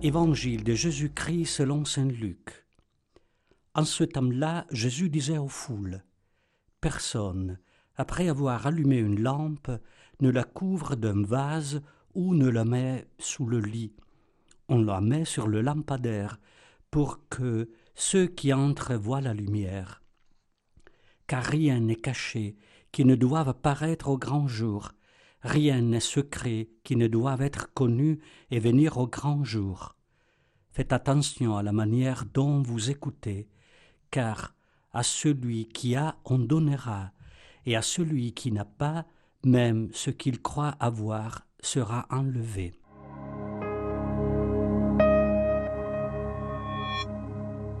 Évangile de Jésus-Christ selon Saint Luc. En ce temps-là, Jésus disait aux foules Personne, après avoir allumé une lampe, ne la couvre d'un vase ou ne la met sous le lit. On la met sur le lampadaire pour que ceux qui entrent voient la lumière. Car rien n'est caché qui ne doive paraître au grand jour, rien n'est secret qui ne doive être connu et venir au grand jour. Faites attention à la manière dont vous écoutez, car à celui qui a on donnera, et à celui qui n'a pas, même ce qu'il croit avoir sera enlevé.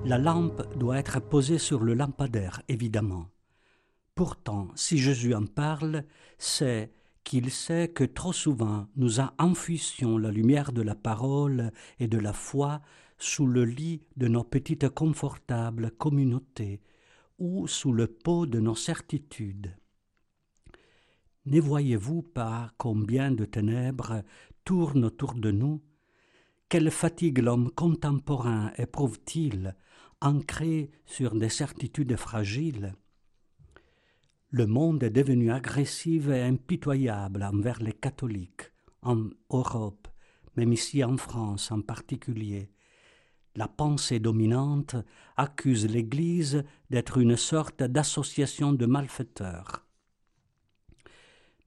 La lampe doit être posée sur le lampadaire, évidemment. Pourtant, si Jésus en parle, c'est qu'il sait que trop souvent nous enfusions la lumière de la parole et de la foi sous le lit de nos petites confortables communautés ou sous le pot de nos certitudes. Ne voyez-vous pas combien de ténèbres tournent autour de nous? Quelle fatigue l'homme contemporain éprouve-t-il, ancré sur des certitudes fragiles? Le monde est devenu agressif et impitoyable envers les catholiques, en Europe, même ici en France en particulier. La pensée dominante accuse l'Église d'être une sorte d'association de malfaiteurs.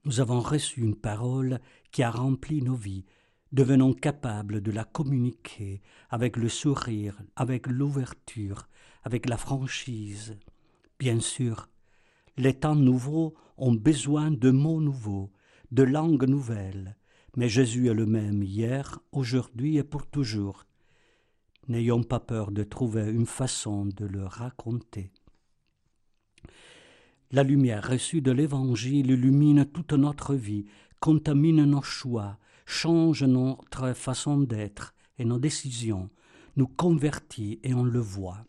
Nous avons reçu une parole qui a rempli nos vies, devenons capables de la communiquer avec le sourire, avec l'ouverture, avec la franchise. Bien sûr, les temps nouveaux ont besoin de mots nouveaux, de langues nouvelles, mais Jésus est le même hier, aujourd'hui et pour toujours. N'ayons pas peur de trouver une façon de le raconter. La lumière reçue de l'Évangile illumine toute notre vie, contamine nos choix, change notre façon d'être et nos décisions, nous convertit et on le voit.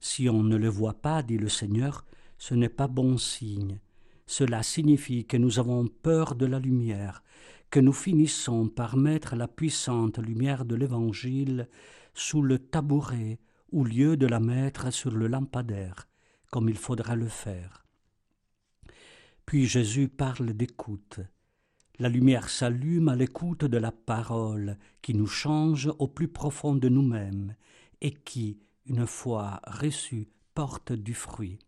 Si on ne le voit pas, dit le Seigneur, ce n'est pas bon signe. Cela signifie que nous avons peur de la lumière, que nous finissons par mettre la puissante lumière de l'Évangile sous le tabouret au lieu de la mettre sur le lampadaire, comme il faudra le faire. Puis Jésus parle d'écoute. La lumière s'allume à l'écoute de la parole qui nous change au plus profond de nous-mêmes et qui, une fois reçue, porte du fruit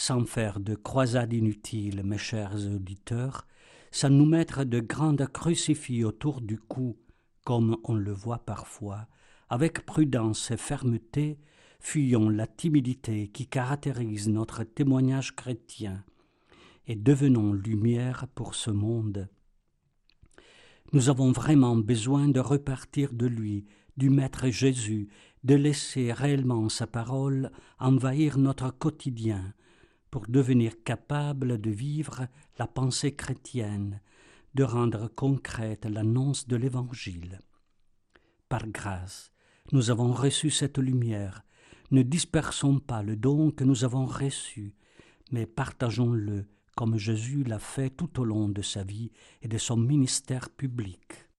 sans faire de croisade inutile, mes chers auditeurs, sans nous mettre de grandes crucifix autour du cou, comme on le voit parfois, avec prudence et fermeté, fuyons la timidité qui caractérise notre témoignage chrétien, et devenons lumière pour ce monde. Nous avons vraiment besoin de repartir de lui, du Maître Jésus, de laisser réellement sa parole envahir notre quotidien, pour devenir capable de vivre la pensée chrétienne, de rendre concrète l'annonce de l'Évangile. Par grâce, nous avons reçu cette lumière. Ne dispersons pas le don que nous avons reçu, mais partageons-le comme Jésus l'a fait tout au long de sa vie et de son ministère public.